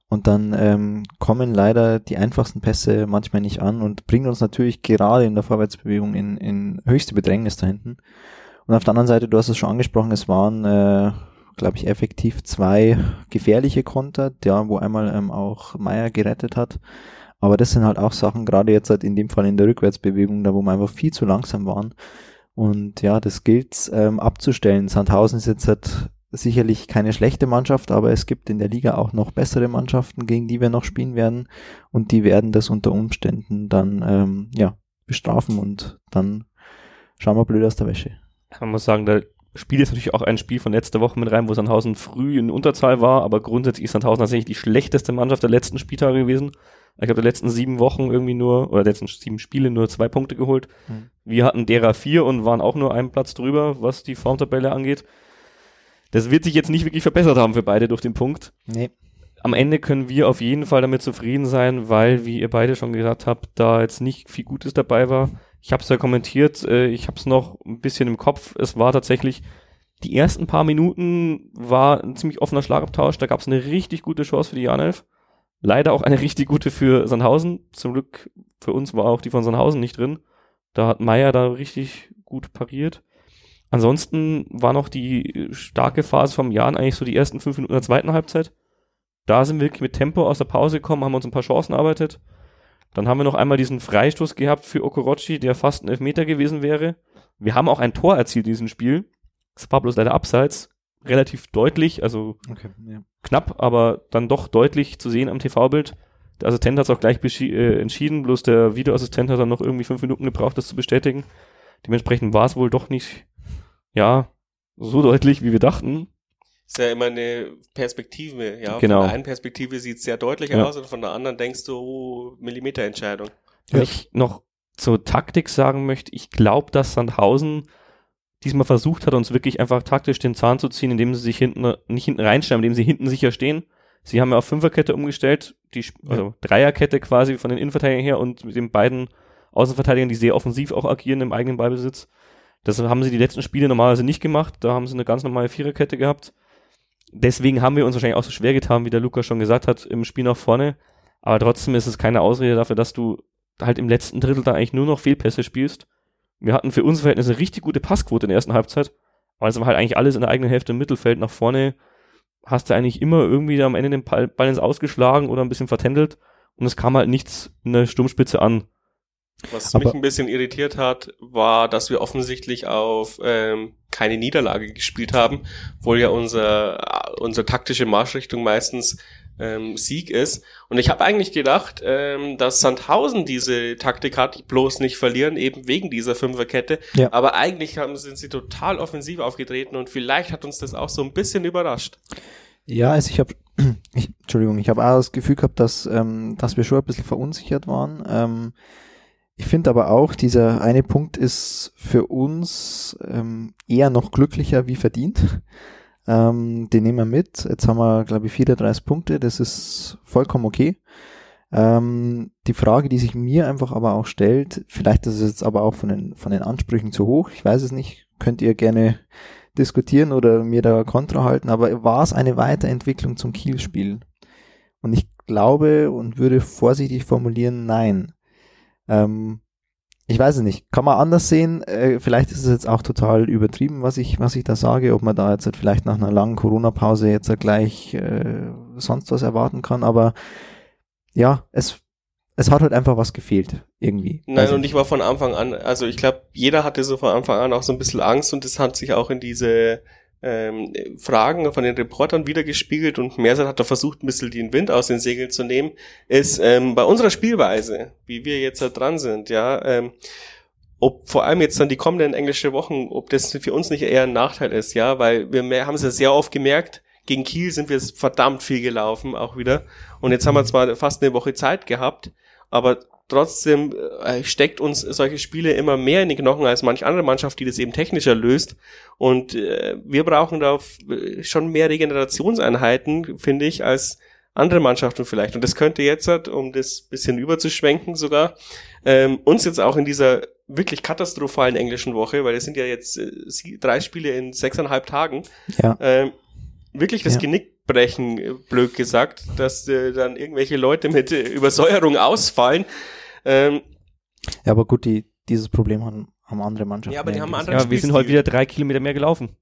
Und dann ähm, kommen leider die einfachsten Pässe manchmal nicht an und bringen uns natürlich gerade in der Vorwärtsbewegung in, in höchste Bedrängnis da hinten. Und auf der anderen Seite, du hast es schon angesprochen, es waren, äh, glaube ich, effektiv zwei gefährliche Konter, ja, wo einmal ähm, auch Meier gerettet hat. Aber das sind halt auch Sachen, gerade jetzt halt in dem Fall in der Rückwärtsbewegung, da wo wir einfach viel zu langsam waren. Und ja, das gilt ähm, abzustellen. Sandhausen ist jetzt halt sicherlich keine schlechte Mannschaft, aber es gibt in der Liga auch noch bessere Mannschaften, gegen die wir noch spielen werden. Und die werden das unter Umständen dann ähm, ja bestrafen und dann schauen wir blöd aus der Wäsche man muss sagen, da spielt jetzt natürlich auch ein Spiel von letzter Woche mit rein, wo Sandhausen früh in Unterzahl war, aber grundsätzlich ist Sandhausen tatsächlich die schlechteste Mannschaft der letzten Spieltage gewesen. Ich habe der letzten sieben Wochen irgendwie nur, oder der letzten sieben Spiele nur zwei Punkte geholt. Mhm. Wir hatten derer vier und waren auch nur einen Platz drüber, was die Formtabelle angeht. Das wird sich jetzt nicht wirklich verbessert haben für beide durch den Punkt. Nee. Am Ende können wir auf jeden Fall damit zufrieden sein, weil, wie ihr beide schon gesagt habt, da jetzt nicht viel Gutes dabei war. Ich habe es ja kommentiert, äh, ich habe es noch ein bisschen im Kopf. Es war tatsächlich die ersten paar Minuten war ein ziemlich offener Schlagabtausch. Da gab es eine richtig gute Chance für die Janelf. Leider auch eine <laughs> richtig gute für Sandhausen. Zum Glück für uns war auch die von Sandhausen nicht drin. Da hat Meier da richtig gut pariert. Ansonsten war noch die starke Phase vom Jan eigentlich so die ersten fünf Minuten der zweiten Halbzeit. Da sind wir wirklich mit Tempo aus der Pause gekommen, haben uns ein paar Chancen erarbeitet. Dann haben wir noch einmal diesen Freistoß gehabt für Okorochi, der fast ein Elfmeter gewesen wäre. Wir haben auch ein Tor erzielt in diesem Spiel. Es war bloß leider abseits. Relativ deutlich, also Okay, ja. knapp, aber dann doch deutlich zu sehen am TV-Bild. Der Assistent hat es auch gleich äh, entschieden, bloß der Videoassistent hat dann noch irgendwie fünf Minuten gebraucht, das zu bestätigen. Dementsprechend war es wohl doch nicht, ja, so deutlich, wie wir dachten. Ist ja immer eine Perspektive, ja. Genau. Von der einen Perspektive sieht es sehr deutlich Ja. aus und von der anderen denkst du, oh, Millimeterentscheidung. Wenn Ja. ich noch zur Taktik sagen möchte, ich glaube, dass Sandhausen diesmal versucht hat, uns wirklich einfach taktisch den Zahn zu ziehen, indem sie sich hinten, nicht hinten reinstellen, indem sie hinten sicher stehen. Sie haben ja auf Fünferkette umgestellt, die, also Dreierkette quasi von den Innenverteidigern her und mit den beiden Außenverteidigern, die sehr offensiv auch agieren im eigenen Ballbesitz. Das haben sie die letzten Spiele normalerweise nicht gemacht. Da haben sie eine ganz normale Viererkette gehabt. Deswegen haben wir uns wahrscheinlich auch so schwer getan, wie der Lukas schon gesagt hat, im Spiel nach vorne. Aber trotzdem ist es keine Ausrede dafür, dass du halt im letzten Drittel da eigentlich nur noch Fehlpässe spielst. Wir hatten für unsere Verhältnisse eine richtig gute Passquote in der ersten Halbzeit. Aber es war halt eigentlich alles in der eigenen Hälfte im Mittelfeld. Nach vorne hast du eigentlich immer irgendwie am Ende den Ball ins Ausgeschlagen oder ein bisschen vertändelt. Und es kam halt nichts in der Sturmspitze an. Was Aber- mich ein bisschen irritiert hat, war, dass wir offensichtlich auf ähm, keine Niederlage gespielt haben, obwohl ja unser, unsere taktische Marschrichtung meistens ähm, Sieg ist. Und ich habe eigentlich gedacht, ähm, dass Sandhausen diese Taktik hat, bloß nicht verlieren, eben wegen dieser Fünferkette. Ja. Aber eigentlich haben, sind sie total offensiv aufgetreten und vielleicht hat uns das auch so ein bisschen überrascht. Ja, also ich habe, <clears throat> Entschuldigung, ich habe auch das Gefühl gehabt, dass, ähm, dass wir schon ein bisschen verunsichert waren. Ähm, ich finde aber auch, dieser eine Punkt ist für uns ähm, eher noch glücklicher wie verdient. <laughs> Ähm, den nehmen wir mit. Jetzt haben wir, glaube ich, 34 Punkte. Das ist vollkommen okay. Ähm, die Frage, die sich mir einfach aber auch stellt, vielleicht ist es jetzt aber auch von den, von den Ansprüchen zu hoch, ich weiß es nicht, könnt ihr gerne diskutieren oder mir da Kontra halten, aber war es eine Weiterentwicklung zum Kiel-Spiel? Und ich glaube und würde vorsichtig formulieren, nein. Ähm, ich weiß es nicht. Kann man anders sehen? Äh, vielleicht ist es jetzt auch total übertrieben, was ich, was ich da sage, ob man da jetzt halt vielleicht nach einer langen Corona-Pause jetzt halt gleich äh, sonst was erwarten kann, aber ja, es, es hat halt einfach was gefehlt, irgendwie. Nein, Also, und ich war von Anfang an, also ich glaube, jeder hatte so von Anfang an auch so ein bisschen Angst und das hat sich auch in diese ähm, Fragen von den Reportern wiedergespiegelt und Mersat hat da versucht, ein bisschen den Wind aus den Segeln zu nehmen, ist ähm, bei unserer Spielweise, wie wir jetzt da dran sind, ja, ähm, ob vor allem jetzt dann die kommenden englische Wochen, ob das für uns nicht eher ein Nachteil ist, ja, weil wir haben es ja sehr oft gemerkt, gegen Kiel sind wir verdammt viel gelaufen, auch wieder. Und jetzt haben wir zwar fast eine Woche Zeit gehabt, aber trotzdem äh, steckt uns solche Spiele immer mehr in die Knochen als manch andere Mannschaft, die das eben technischer löst. Und äh, wir brauchen da f- schon mehr Regenerationseinheiten, finde ich, als andere Mannschaften vielleicht. Und das könnte jetzt, halt, um das bisschen überzuschwenken sogar, ähm, uns jetzt auch in dieser wirklich katastrophalen englischen Woche, weil es sind ja jetzt äh, drei Spiele in sechseinhalb Tagen, ja. ähm, wirklich das Ja. Genick brechen, äh, blöd gesagt, dass äh, dann irgendwelche Leute mit äh, Übersäuerung ausfallen. Ähm, ja, aber gut, die, dieses Problem haben, haben andere Mannschaften. Ja, aber die haben andere- Ja, wir sind heute wieder drei Kilometer mehr gelaufen.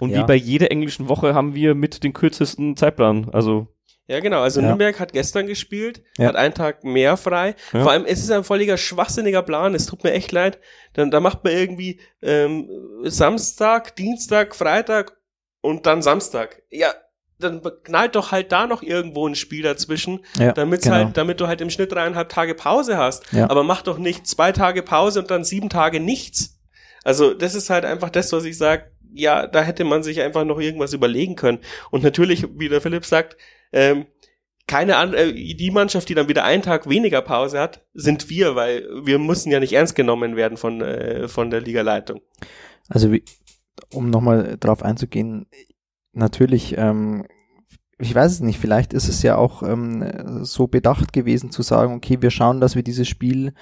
Und Ja. wie bei jeder englischen Woche haben wir mit den kürzesten Zeitplan. Also, ja, genau. Also Ja. Nürnberg hat gestern gespielt, Ja. hat einen Tag mehr frei. Ja. Vor allem, es ist ein völliger schwachsinniger Plan. Es tut mir echt leid. Dann, da macht man irgendwie ähm, Samstag, Dienstag, Freitag und dann Samstag. Ja, dann knallt doch halt da noch irgendwo ein Spiel dazwischen, ja, damit genau. halt, damit du halt im Schnitt dreieinhalb Tage Pause hast. Ja. Aber mach doch nicht zwei Tage Pause und dann sieben Tage nichts. Also das ist halt einfach das, was ich sage. Ja, da hätte man sich einfach noch irgendwas überlegen können. Und natürlich, wie der Philipp sagt, ähm, keine andere, äh, die Mannschaft, die dann wieder einen Tag weniger Pause hat, sind wir, weil wir müssen ja nicht ernst genommen werden von, äh, von der Ligaleitung. Also wie, um nochmal drauf einzugehen, natürlich, ähm, ich weiß es nicht, vielleicht ist es ja auch ähm, so bedacht gewesen zu sagen, okay, wir schauen, dass wir dieses Spiel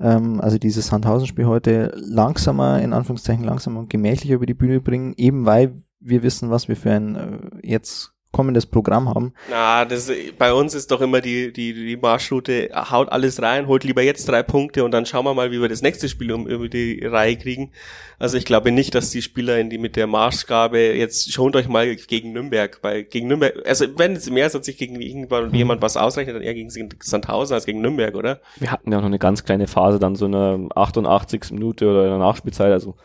ähm, also dieses Sandhausen-Spiel heute langsamer, in Anführungszeichen langsamer und gemächlicher über die Bühne bringen, eben weil wir wissen, was wir für ein äh, jetzt kommendes Programm haben. Na, das, bei uns ist doch immer die, die, die Marschroute, haut alles rein, holt lieber jetzt drei Punkte und dann schauen wir mal, wie wir das nächste Spiel um, über die Reihe kriegen. Also ich glaube nicht, dass die Spieler in die mit der Marschgabe jetzt schont euch mal gegen Nürnberg, weil gegen Nürnberg, also wenn es mehr ist, als sich gegen irgendwann mhm. jemand was ausrechnet, dann eher gegen Sandhausen als gegen Nürnberg, oder? Wir hatten ja auch noch eine ganz kleine Phase, dann so eine 88. Minute oder in der Nachspielzeit, also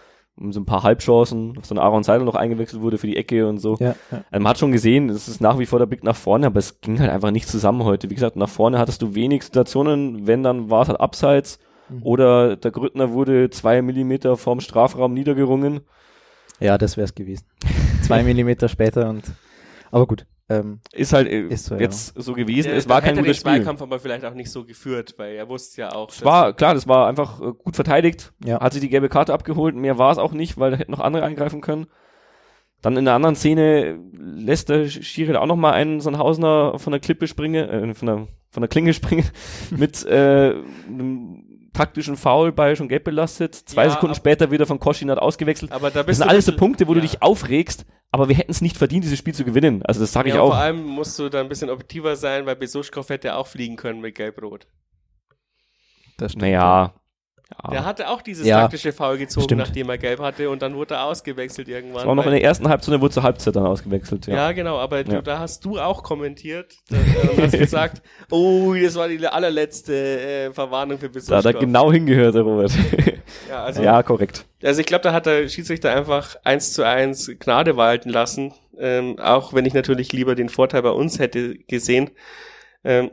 so ein paar Halbchancen, dass dann Aaron Seidel noch eingewechselt wurde für die Ecke und so. Ja, ja. Also man hat schon gesehen, es ist nach wie vor der Blick nach vorne, aber es ging halt einfach nicht zusammen heute. Wie gesagt, nach vorne hattest du wenig Situationen, wenn dann war es halt abseits mhm. oder der Grüttner wurde zwei Millimeter vorm Strafraum niedergerungen. Ja, das wäre es gewesen. zwei <laughs> Millimeter später und aber gut. Ähm, ist halt äh, ist so, jetzt ja. so gewesen. Ja, es war kein guter Spiel. Zweikampf aber vielleicht auch nicht so geführt, weil er wusste ja auch. Es war klar, das war einfach äh, gut verteidigt. Ja. Hat sich die gelbe Karte abgeholt. Mehr war es auch nicht, weil da hätten noch andere eingreifen können. Dann in der anderen Szene lässt der Schiri auch noch mal einen Sandhausener von der Klippe springen, äh, von der von der Klinge springen <laughs> mit äh, einem taktischen Foul bei schon gelb belastet. Zwei ja, Sekunden später wieder von Koschinat ausgewechselt. Aber da bist das sind alles so Punkte, wo ja. du dich aufregst, aber wir hätten es nicht verdient, dieses Spiel zu gewinnen. Also das sage ja, ich auch. Vor allem musst du da ein bisschen objektiver sein, weil Besuschkow hätte auch fliegen können mit Gelb-Rot. Das stimmt. Naja, ja. Der hatte auch dieses ja, taktische Foul gezogen, stimmt. nachdem er gelb hatte und dann wurde er ausgewechselt irgendwann. Das war noch in der ersten Halbzeit, wurde zur Halbzeit dann ausgewechselt. Ja, ja genau, aber du, da hast du auch kommentiert und hast <laughs> gesagt, oh, das war die allerletzte äh, Verwarnung für Besuch. Da hat er genau hingehört, der Robert. ja, <laughs> also, ja, korrekt. Also ich glaube, da hat der Schiedsrichter einfach eins zu eins Gnade walten lassen, ähm, auch wenn ich natürlich lieber den Vorteil bei uns hätte gesehen. Ähm,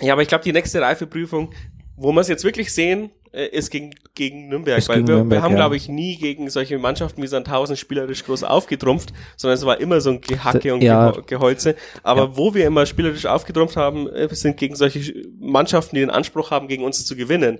ja, aber ich glaube, die nächste Reifeprüfung, wo wir es jetzt wirklich sehen, äh, ist gegen, gegen Nürnberg, ist weil gegen wir, Nürnberg, wir haben, ja. glaube ich, nie gegen solche Mannschaften wie Sandhausen spielerisch groß aufgetrumpft, sondern es war immer so ein Gehacke und ja. Geholze. Aber ja. wo wir immer spielerisch aufgetrumpft haben, äh, sind gegen solche Mannschaften, die den Anspruch haben, gegen uns zu gewinnen.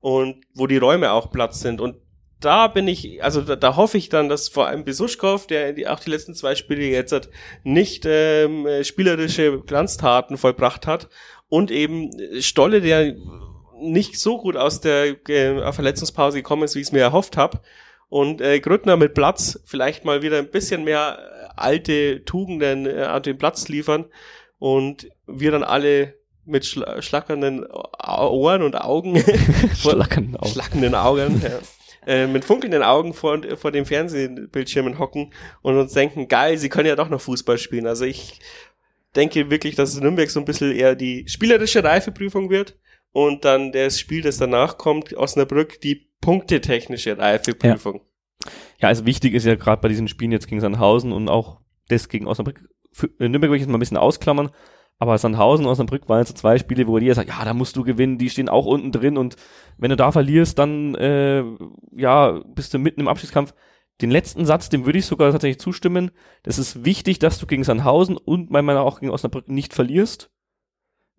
Und wo die Räume auch Platz sind. Und da bin ich, also da, da hoffe ich dann, dass vor allem Besuschkow, der die, auch die letzten zwei Spiele jetzt hat, nicht ähm, spielerische Glanztaten vollbracht hat und eben Stolle, der nicht so gut aus der äh, Verletzungspause gekommen ist, wie ich es mir erhofft habe. Und äh, Grüttner mit Platz vielleicht mal wieder ein bisschen mehr äh, alte Tugenden äh, an den Platz liefern und wir dann alle mit schla schlackernden Ohren und Augen, <laughs> schlackernden Augen, schlackernden Augen ja, äh, mit funkelnden Augen vor, vor dem Fernsehbildschirmen hocken und uns denken, geil, sie können ja doch noch Fußball spielen. Also ich denke wirklich, dass es Nürnberg so ein bisschen eher die spielerische Reifeprüfung wird und dann das Spiel, das danach kommt, Osnabrück, die punktetechnische Reifeprüfung. Ja. ja, also wichtig ist ja gerade bei diesen Spielen jetzt gegen Sandhausen und auch das gegen Osnabrück, für, äh, Nürnberg würde ich jetzt mal ein bisschen ausklammern, aber Sandhausen und Osnabrück waren jetzt zwei Spiele, wo jeder sagt, ja, da musst du gewinnen, die stehen auch unten drin und wenn du da verlierst, dann äh, ja, bist du mitten im Abschiedskampf. Den letzten Satz, dem würde ich sogar tatsächlich zustimmen. Das ist wichtig, dass du gegen Sandhausen und meiner Meinung nach auch gegen Osnabrück nicht verlierst.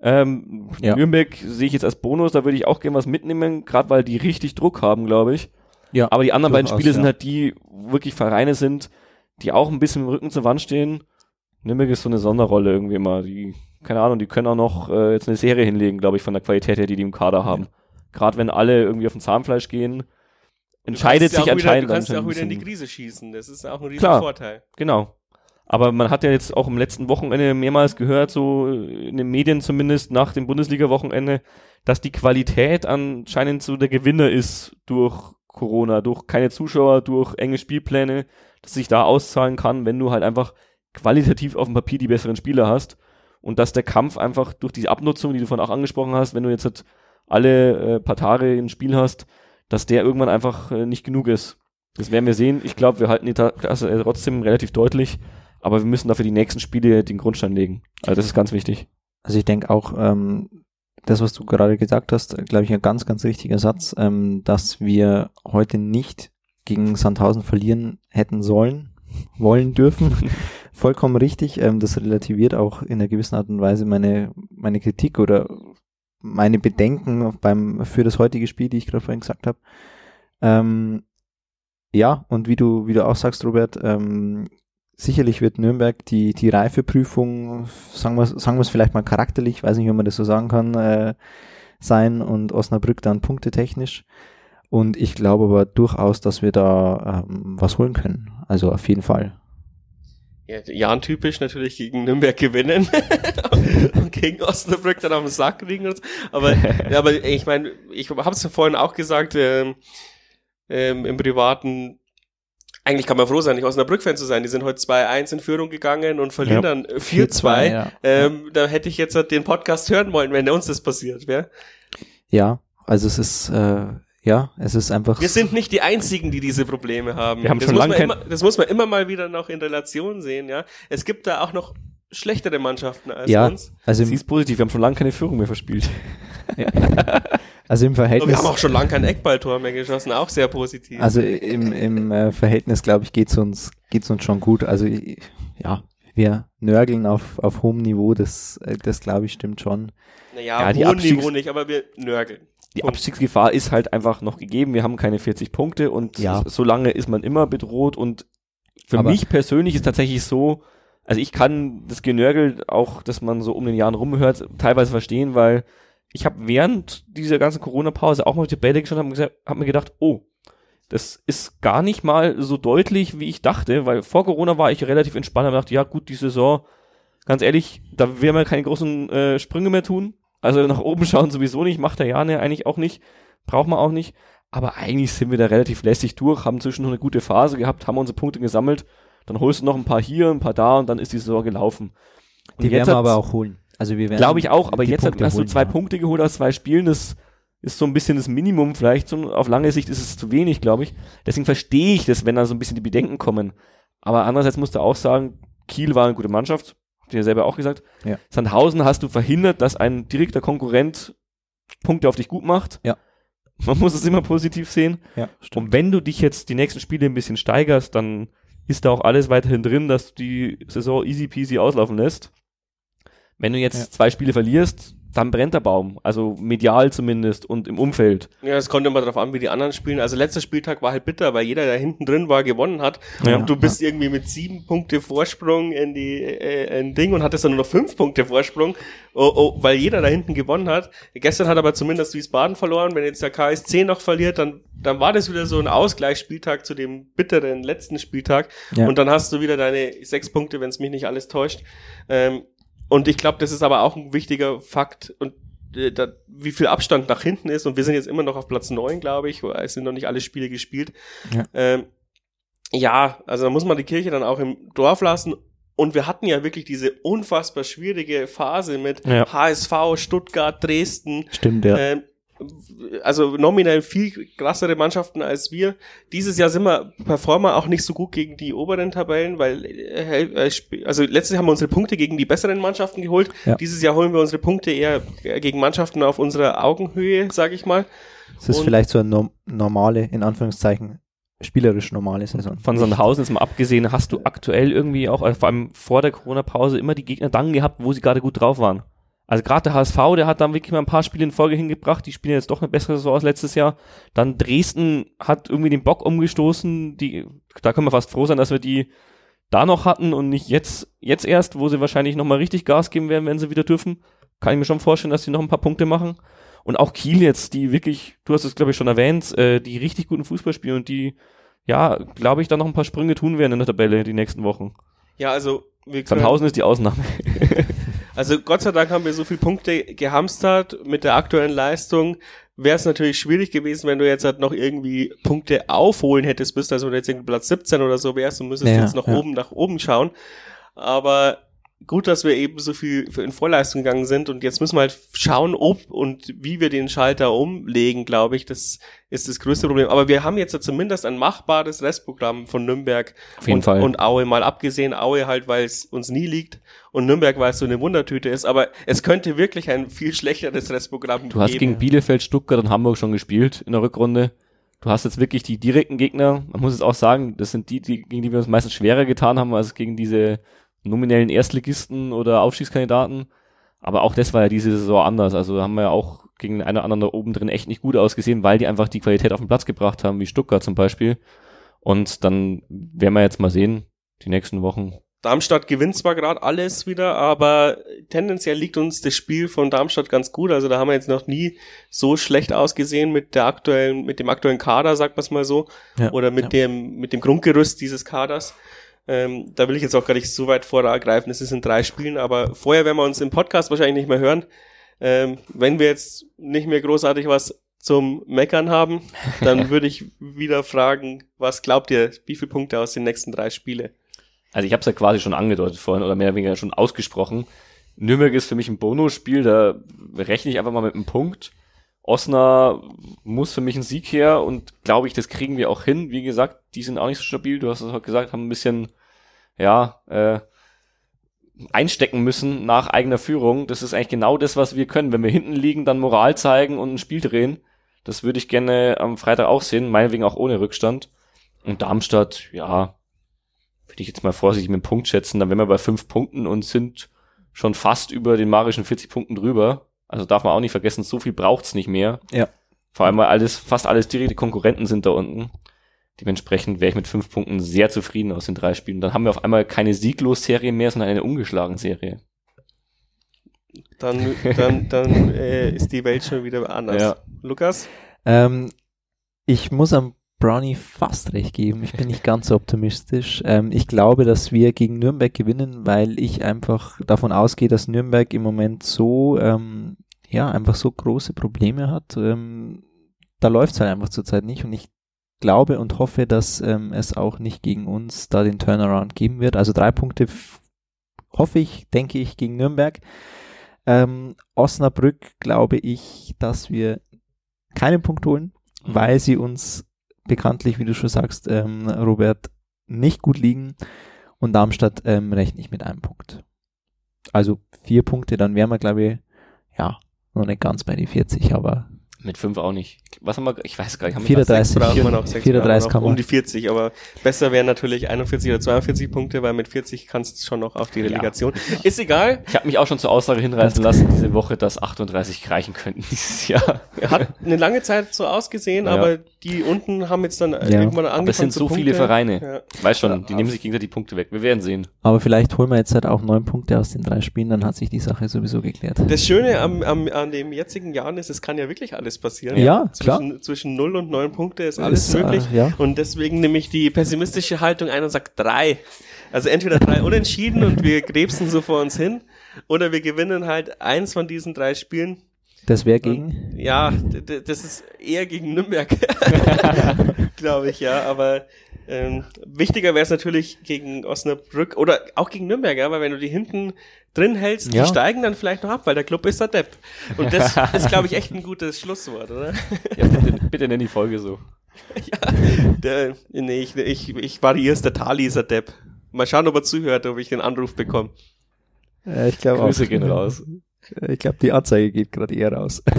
Ähm, ja. Nürnberg sehe ich jetzt als Bonus, da würde ich auch gerne was mitnehmen, gerade weil die richtig Druck haben, glaube ich. Ja, Aber die anderen beiden Spiele aus, sind halt die wirklich Vereine sind, die auch ein bisschen im Rücken zur Wand stehen. Nürnberg ist so eine Sonderrolle irgendwie immer. Die, keine Ahnung, die können auch noch äh, jetzt eine Serie hinlegen, glaube ich, von der Qualität her, die die im Kader haben. Ja. Gerade wenn alle irgendwie auf den Zahnfleisch gehen, entscheidet sich anscheinend. Du kannst ja auch wieder in die Krise schießen, das ist auch ein riesen Klar, Vorteil. Genau. Aber man hat ja jetzt auch im letzten Wochenende mehrmals gehört, so in den Medien zumindest nach dem Bundesliga-Wochenende, dass die Qualität anscheinend so der Gewinner ist durch Corona, durch keine Zuschauer, durch enge Spielpläne, dass sich da auszahlen kann, wenn du halt einfach qualitativ auf dem Papier die besseren Spieler hast und dass der Kampf einfach durch die Abnutzung, die du vorhin auch angesprochen hast, wenn du jetzt halt alle äh, paar Tage ein Spiel hast, dass der irgendwann einfach äh, nicht genug ist. Das werden wir sehen. Ich glaube, wir halten die Klasse äh, trotzdem relativ deutlich aber wir müssen dafür die nächsten Spiele den Grundstein legen. Also das ist ganz wichtig. Also ich denke auch, ähm, das, was du gerade gesagt hast, glaube ich, ein ganz, ganz wichtiger Satz, ähm, dass wir heute nicht gegen Sandhausen verlieren hätten sollen, <laughs> wollen dürfen. <laughs> Vollkommen richtig. Ähm, das relativiert auch in einer gewissen Art und Weise meine, meine Kritik oder meine Bedenken beim, für das heutige Spiel, die ich gerade vorhin gesagt habe. Ähm, ja, und wie du, wie du auch sagst, Robert, ähm, sicherlich wird Nürnberg die, die Reifeprüfung, sagen wir, sagen wir es vielleicht mal charakterlich, weiß nicht, ob man das so sagen kann, äh, sein und Osnabrück dann punktetechnisch. Und ich glaube aber durchaus, dass wir da ähm, was holen können. Also auf jeden Fall. Ja, Jan-typisch natürlich gegen Nürnberg gewinnen <laughs> und gegen Osnabrück dann auf den Sack kriegen. Und so. Aber, aber ich meine, ich habe es ja vorhin auch gesagt, ähm, ähm, im Privaten, eigentlich kann man froh sein, nicht Osnabrück-Fan zu sein. Die sind heute 2-1 in Führung gegangen und verlieren Ja. dann 4-2. ja. Ähm, da hätte ich jetzt den Podcast hören wollen, wenn uns das passiert wäre. Ja, also es ist, äh, ja, es ist einfach. Wir sind nicht die Einzigen, die diese Probleme haben. Wir haben das, schon muss lange man kein- immer, das muss man immer mal wieder noch in Relation sehen, ja. Es gibt da auch noch schlechtere Mannschaften als ja, uns. also Sie ist positiv, wir haben schon lange keine Führung mehr verspielt. <laughs> also im Aber wir Verhältnis. haben auch schon lange kein Eckballtor mehr geschossen, auch sehr positiv. Also im, im äh, Verhältnis, glaube ich, geht's uns, geht's uns schon gut. Also ich- ja, wir nörgeln auf, auf hohem Niveau, das, äh, das glaube ich stimmt schon. naja, ja, Abstiegs- Niveau nicht, aber wir nörgeln. Die Punkt. Abstiegsgefahr ist halt einfach noch gegeben. Wir haben keine 40 Punkte und Ja. so lange ist man immer bedroht. Und für Aber- mich persönlich ist tatsächlich so, also ich kann das Genörgel auch, dass man so um den Jahren rumhört, teilweise verstehen, weil ich habe während dieser ganzen Corona-Pause auch mal mit der Bälle geschaut und habe hab mir gedacht, oh, das ist gar nicht mal so deutlich, wie ich dachte, weil vor Corona war ich relativ entspannt und dachte, ja gut, die Saison, ganz ehrlich, da werden wir keine großen äh, Sprünge mehr tun. Also nach oben schauen sowieso nicht, macht der Jane eigentlich auch nicht, braucht man auch nicht. Aber eigentlich sind wir da relativ lässig durch, haben zwischendurch eine gute Phase gehabt, haben unsere Punkte gesammelt. Dann holst du noch ein paar hier, ein paar da und dann ist die Saison gelaufen. Und Die werden wir aber auch holen. Also wir werden. Glaube ich auch, aber jetzt hat- Punkte hast du zwei ja. Punkte geholt aus zwei Spielen, das ist so ein bisschen das Minimum vielleicht. So, auf lange Sicht ist es zu wenig, glaube ich. Deswegen verstehe ich das, wenn da so ein bisschen die Bedenken kommen. Aber andererseits musst du auch sagen, Kiel war eine gute Mannschaft, habt ihr ja selber auch gesagt. Ja. Sandhausen hast du verhindert, dass ein direkter Konkurrent Punkte auf dich gut macht. Ja. Man muss es immer positiv sehen. Ja, stimmt. Und wenn du dich jetzt die nächsten Spiele ein bisschen steigerst, dann ist da auch alles weiterhin drin, dass du die Saison easy peasy auslaufen lässt. Wenn du jetzt Ja. zwei Spiele verlierst, dann brennt der Baum. Also medial zumindest und im Umfeld. Ja, es kommt immer darauf an, wie die anderen spielen. Also letzter Spieltag war halt bitter, weil jeder, der hinten drin war, gewonnen hat. Ja. und du bist irgendwie mit sieben Punkte Vorsprung in die äh, in Ding und hattest dann nur noch fünf Punkte Vorsprung, oh, oh, weil jeder da hinten gewonnen hat. Gestern hat aber zumindest Wiesbaden verloren. Wenn jetzt der KSC noch verliert, dann dann war das wieder so ein Ausgleichsspieltag zu dem bitteren letzten Spieltag. Ja. Und dann hast du wieder deine sechs Punkte, wenn es mich nicht alles täuscht. Ähm, und ich glaube, das ist aber auch ein wichtiger Fakt und äh, da, wie viel Abstand nach hinten ist. Und wir sind jetzt immer noch auf Platz neun, glaube ich. Es sind noch nicht alle Spiele gespielt. Ja. Ähm, ja, also da muss man die Kirche dann auch im Dorf lassen. Und wir hatten ja wirklich diese unfassbar schwierige Phase mit Ja. HSV, Stuttgart, Dresden. Stimmt, ja. Ähm, also nominell viel krassere Mannschaften als wir. Dieses Jahr sind wir Performer auch nicht so gut gegen die oberen Tabellen, weil äh, äh, also letztes Jahr haben wir unsere Punkte gegen die besseren Mannschaften geholt. Ja. Dieses Jahr holen wir unsere Punkte eher äh, gegen Mannschaften auf unserer Augenhöhe, sage ich mal. Es ist und- vielleicht so eine norm- normale, in Anführungszeichen, spielerisch normale Saison. Von Sandhausen jetzt mal abgesehen, hast du aktuell irgendwie auch, vor allem vor der Corona-Pause, immer die Gegner dann gehabt, wo sie gerade gut drauf waren. Also gerade der HSV, der hat dann wirklich mal ein paar Spiele in Folge hingebracht, die spielen jetzt doch eine bessere Saison als letztes Jahr. Dann Dresden hat irgendwie den Bock umgestoßen, die, da können wir fast froh sein, dass wir die da noch hatten und nicht jetzt, jetzt erst, wo sie wahrscheinlich nochmal richtig Gas geben werden, wenn sie wieder dürfen. Kann ich mir schon vorstellen, dass sie noch ein paar Punkte machen. Und auch Kiel jetzt, die wirklich, du hast es glaube ich schon erwähnt, äh, die richtig guten Fußball spielen und die, ja, glaube ich, da noch ein paar Sprünge tun werden in der Tabelle die nächsten Wochen. Ja, also wir können, Sandhausen ist die Ausnahme. <laughs> also Gott sei Dank haben wir so viele Punkte gehamstert mit der aktuellen Leistung. Wäre es natürlich schwierig gewesen, wenn du jetzt halt noch irgendwie Punkte aufholen hättest, bist also wenn du jetzt irgendwie Platz 17 oder so wärst und müsstest Ja, jetzt noch ja. oben nach oben schauen. Aber gut, dass wir eben so viel in Vorleistung gegangen sind und jetzt müssen wir halt schauen, ob und wie wir den Schalter umlegen, glaube ich. Das ist das größte Problem. Aber wir haben jetzt ja zumindest ein machbares Restprogramm von Nürnberg Auf jeden und, Fall. und Aue mal abgesehen. Aue halt, weil es uns nie liegt und Nürnberg, weil es so eine Wundertüte ist. Aber es könnte wirklich ein viel schlechteres Restprogramm Du hast geben. gegen Bielefeld, Stuttgart und Hamburg schon gespielt in der Rückrunde. Du hast jetzt wirklich die direkten Gegner. Man muss es auch sagen, das sind die, die, gegen die wir uns meistens schwerer getan haben, als gegen diese nominellen Erstligisten oder Aufstiegskandidaten. Aber auch das war ja diese Saison anders. Also haben wir ja auch gegen den einen oder anderen da oben drin echt nicht gut ausgesehen, weil die einfach die Qualität auf den Platz gebracht haben, wie Stuttgart zum Beispiel. Und dann werden wir jetzt mal sehen, die nächsten Wochen, Darmstadt gewinnt zwar gerade alles wieder, aber tendenziell liegt uns das Spiel von Darmstadt ganz gut. Also da haben wir jetzt noch nie so schlecht ausgesehen mit der aktuellen, mit dem aktuellen Kader, sagt man es mal so, Ja, oder mit ja. dem mit dem Grundgerüst dieses Kaders. Ähm, da will ich jetzt auch gar nicht so weit vorgreifen. Es ist in drei Spielen, aber vorher werden wir uns im Podcast wahrscheinlich nicht mehr hören. Ähm, wenn wir jetzt nicht mehr großartig was zum Meckern haben, dann <laughs> würde ich wieder fragen, was glaubt ihr, wie viele Punkte aus den nächsten drei Spiele? Also ich habe es ja quasi schon angedeutet vorhin oder mehr oder weniger schon ausgesprochen. Nürnberg ist für mich ein Bonusspiel, da rechne ich einfach mal mit einem Punkt. Osnabrück muss für mich ein Sieg her und glaube ich, das kriegen wir auch hin. Wie gesagt, die sind auch nicht so stabil. Du hast es auch gesagt, haben ein bisschen, ja, äh, einstecken müssen nach eigener Führung. Das ist eigentlich genau das, was wir können. Wenn wir hinten liegen, dann Moral zeigen und ein Spiel drehen. Das würde ich gerne am Freitag auch sehen, meinetwegen auch ohne Rückstand. Und Darmstadt, ja, würde ich jetzt mal vorsichtig mit dem Punkt schätzen, dann wären wir bei fünf Punkten und sind schon fast über den magischen 40 Punkten drüber. Also darf man auch nicht vergessen, so viel braucht's nicht mehr. Ja. Vor allem, weil alles, fast alles direkte Konkurrenten sind da unten. Dementsprechend wäre ich mit fünf Punkten sehr zufrieden aus den drei Spielen. Dann haben wir auf einmal keine Sieglos-Serie mehr, sondern eine ungeschlagen Serie. Dann, <laughs> dann, dann äh, ist die Welt schon wieder anders. Ja. Lukas? Ähm, ich muss am Brownie fast recht geben. Ich bin nicht ganz so optimistisch. Ähm, ich glaube, dass wir gegen Nürnberg gewinnen, weil ich einfach davon ausgehe, dass Nürnberg im Moment so, ähm, ja, einfach so große Probleme hat. Ähm, da läuft es halt einfach zurzeit nicht und ich glaube und hoffe, dass ähm, es auch nicht gegen uns da den Turnaround geben wird. Also drei Punkte hoffe ich, denke ich, gegen Nürnberg. Ähm, Osnabrück glaube ich, dass wir keinen Punkt holen, weil sie uns bekanntlich, wie du schon sagst, ähm, Robert, nicht gut liegen. Und Darmstadt ähm, rechne ich mit einem Punkt. Also vier Punkte, dann wären wir, glaube ich, ja, noch nicht ganz bei die 40, aber Mit fünf auch nicht. Was haben wir, ich weiß gar nicht, haben wir 34. Sechs braucht man noch, sechs 34 braucht man kann noch, um die 40, aber besser wären natürlich 41 oder 42 Punkte, weil mit 40 kannst du schon noch auf die Relegation. Ist egal, Ich habe mich auch schon zur Aussage hinreißen lassen diese Woche, dass 38 reichen könnten dieses Jahr. hat eine lange Zeit so ausgesehen, Ja. aber die unten haben jetzt dann äh, Ja. irgendwann angefangen Aber es sind zu so viele Punkte. Vereine. Ja. Weiß schon, Ja, die nehmen sich gegenseitig die Punkte weg. Wir werden sehen. aber vielleicht holen wir jetzt halt auch neun Punkte aus den drei Spielen, dann hat sich die Sache sowieso geklärt. Das Schöne am, am, an dem jetzigen Jahr ist, es kann ja wirklich alles passieren. Ja, zwischen, Zwischen 0 und 9 Punkte ist alles Ist, äh, möglich. ja. Und deswegen nehme ich die pessimistische Haltung ein und sage drei. Also entweder drei Unentschieden und wir krebsen so vor uns hin, oder wir gewinnen halt eins von diesen drei Spielen. Das wäre gegen. Ja, das ist eher gegen Nürnberg, <laughs> glaube ich, ja. Aber ähm, wichtiger wäre es natürlich gegen Osnabrück oder auch gegen Nürnberg, ja, weil wenn du die hinten drin hältst, Ja. die steigen dann vielleicht noch ab, weil der Club ist der Depp. Und das <laughs> ist, glaube ich, echt ein gutes Schlusswort, oder? Ja, bitte, bitte nenn die Folge so. <laughs> ja, der, nee, ich, ich, ich variiere es, der Tali ist der Depp. Mal schauen, ob er zuhört, ob ich den Anruf bekomme. Äh, ich glaube Grüße gehen raus. Ich glaube, die Anzeige geht gerade eher raus. <laughs>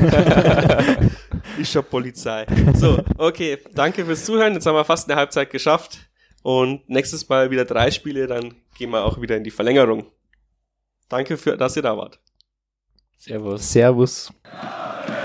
Ich hab Polizei. So, okay, danke fürs Zuhören. Jetzt haben wir fast eine Halbzeit geschafft. Und nächstes Mal wieder drei Spiele, dann gehen wir auch wieder in die Verlängerung. Danke für, dass ihr da wart. Servus. Servus. Servus.